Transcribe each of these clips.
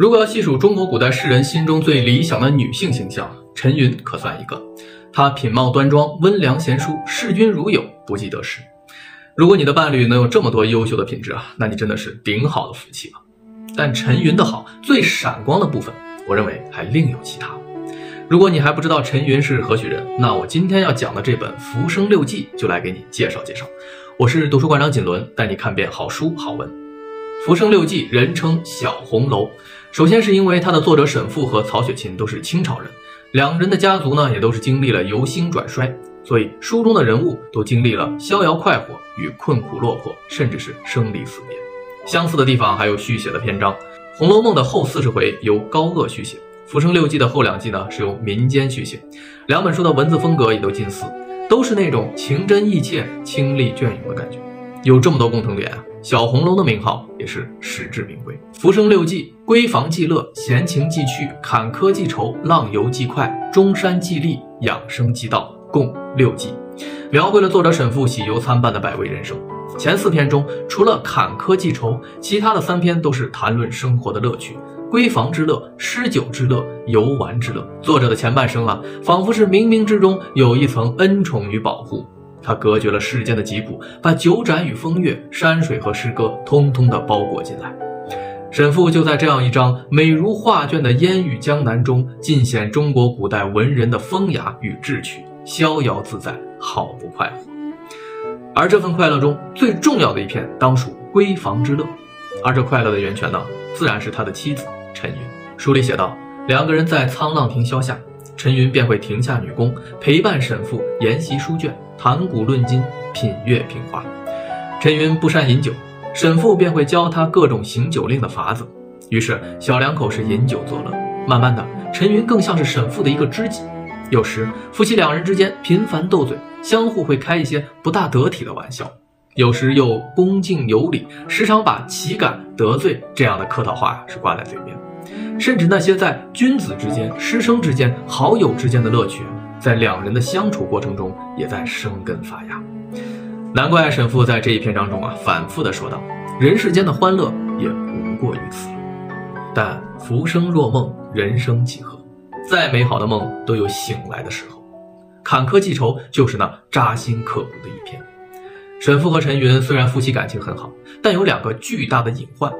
如果要细数中国古代诗人心中最理想的女性形象，陈云可算一个。她品貌端庄，温良贤淑，视君如友，不计得失。如果你的伴侣能有这么多优秀的品质啊，那你真的是顶好的福气了。但陈云的好最闪光的部分，我认为还另有其他。如果你还不知道陈云是何许人，那我今天要讲的这本《浮生六记》就来给你介绍介绍。我是读书馆长锦纶，带你看遍好书好文。《浮生六记》人称《小红楼》。首先是因为它的作者沈复和曹雪芹都是清朝人，两人的家族呢也都是经历了由兴转衰，所以书中的人物都经历了逍遥快活与困苦落魄，甚至是生离死别。相似的地方还有续写的篇章，《红楼梦》的后四十回由高鹗续写，《浮生六记》的后两记呢是由民间续写，两本书的文字风格也都近似，都是那种情真意切、清丽隽永的感觉。有这么多共同点啊，小红楼的名号也是实至名归。浮生六记，闺房记乐，闲情记趣，坎坷记愁，浪游记快，中山既丽，养生记道，共六记，描绘了作者沈复喜忧参半的百味人生。前四篇中，除了坎坷记愁，其他的三篇都是谈论生活的乐趣，闺房之乐，诗酒之乐，游玩之乐。作者的前半生啊，仿佛是冥冥之中有一层恩宠与保护。他隔绝了世间的疾苦，把酒盏与风月、山水和诗歌通通的包裹进来。沈复就在这样一张美如画卷的烟雨江南中，尽显中国古代文人的风雅与志趣，逍遥自在，好不快活。而这份快乐中最重要的一片，当属闺房之乐。而这快乐的源泉呢，自然是他的妻子陈云。书里写道，两个人在沧浪亭消夏，陈云便会停下女工，陪伴沈复研习书卷。谈古论今，品乐评花。陈云不善饮酒，沈复便会教他各种行酒令的法子。于是小两口是饮酒作乐。慢慢的，陈云更像是沈复的一个知己。有时夫妻两人之间频繁斗嘴，相互会开一些不大得体的玩笑；有时又恭敬有礼，时常把岂敢得罪这样的客套话是挂在嘴边。甚至那些在君子之间、师生之间、好友之间的乐趣。在两人的相处过程中，也在生根发芽。难怪沈复在这一篇章中啊，反复的说道：“人世间的欢乐也无过于此。但浮生若梦，人生几何？再美好的梦都有醒来的时候。坎坷记仇就是那扎心刻骨的一篇。沈复和陈云虽然夫妻感情很好，但有两个巨大的隐患：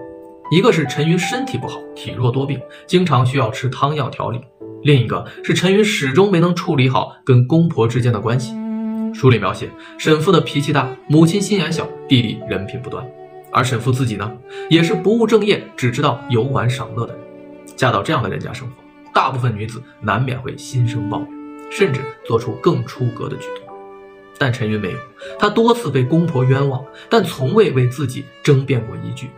一个是陈云身体不好，体弱多病，经常需要吃汤药调理。”另一个是陈云始终没能处理好跟公婆之间的关系。书里描写沈父的脾气大，母亲心眼小，弟弟人品不端，而沈父自己呢，也是不务正业，只知道游玩赏乐的人。嫁到这样的人家生活，大部分女子难免会心生抱怨，甚至做出更出格的举动。但陈云没有，他多次被公婆冤枉，但从未为自己争辩过一句。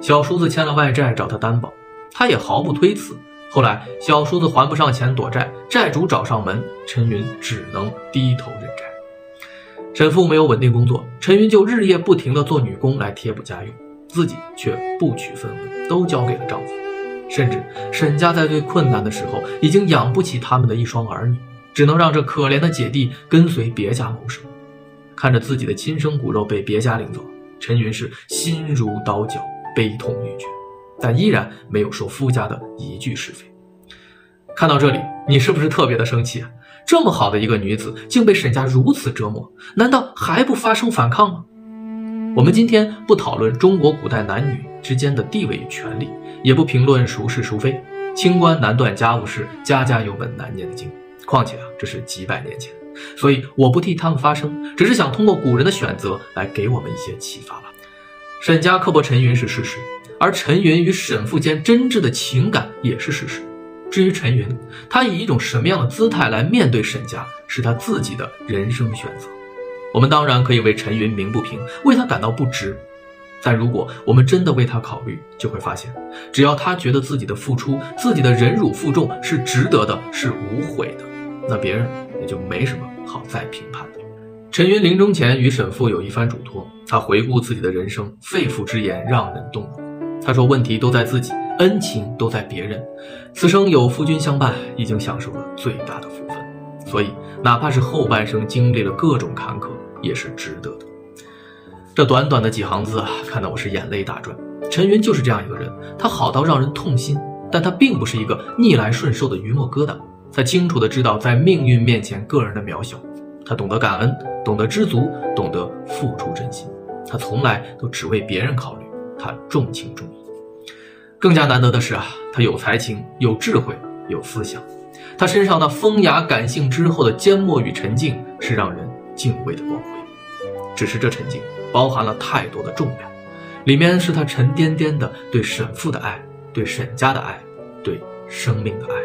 小叔子欠了外债找他担保，他也毫不推辞。后来，小叔子还不上钱躲债，债主找上门，陈云只能低头认债。沈父没有稳定工作，陈云就日夜不停地做女工来贴补家用，自己却不取分文，都交给了丈夫。甚至沈家在最困难的时候，已经养不起他们的一双儿女，只能让这可怜的姐弟跟随别家谋生。看着自己的亲生骨肉被别家领走，陈云是心如刀绞，悲痛欲绝。但依然没有说夫家的一句是非。看到这里，你是不是特别的生气啊？这么好的一个女子，竟被沈家如此折磨，难道还不发生反抗吗？我们今天不讨论中国古代男女之间的地位与权利，也不评论孰是孰非。清官难断家务事，家家有本难念的经。况且啊，这是几百年前，所以我不替他们发声，只是想通过古人的选择来给我们一些启发吧。沈家刻薄陈云是事实。而陈云与沈父间真挚的情感也是事实。至于陈云，他以一种什么样的姿态来面对沈家，是他自己的人生选择。我们当然可以为陈云鸣不平，为他感到不值。但如果我们真的为他考虑，就会发现，只要他觉得自己的付出、自己的忍辱负重是值得的，是无悔的，那别人也就没什么好再评判的。陈云临终前与沈父有一番嘱托，他回顾自己的人生，肺腑之言让人动容。他说：“问题都在自己，恩情都在别人。此生有夫君相伴，已经享受了最大的福分。所以，哪怕是后半生经历了各种坎坷，也是值得的。”这短短的几行字啊，看得我是眼泪大转。陈云就是这样一个人，他好到让人痛心，但他并不是一个逆来顺受的榆木疙瘩。他清楚地知道，在命运面前，个人的渺小。他懂得感恩，懂得知足，懂得付出真心。他从来都只为别人考虑，他重情重义。更加难得的是啊，他有才情，有智慧，有思想。他身上那风雅感性之后的缄默与沉静，是让人敬畏的光辉。只是这沉静包含了太多的重量，里面是他沉甸甸的对沈父的爱，对沈家的爱，对生命的爱。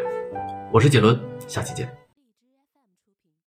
我是锦伦，下期见。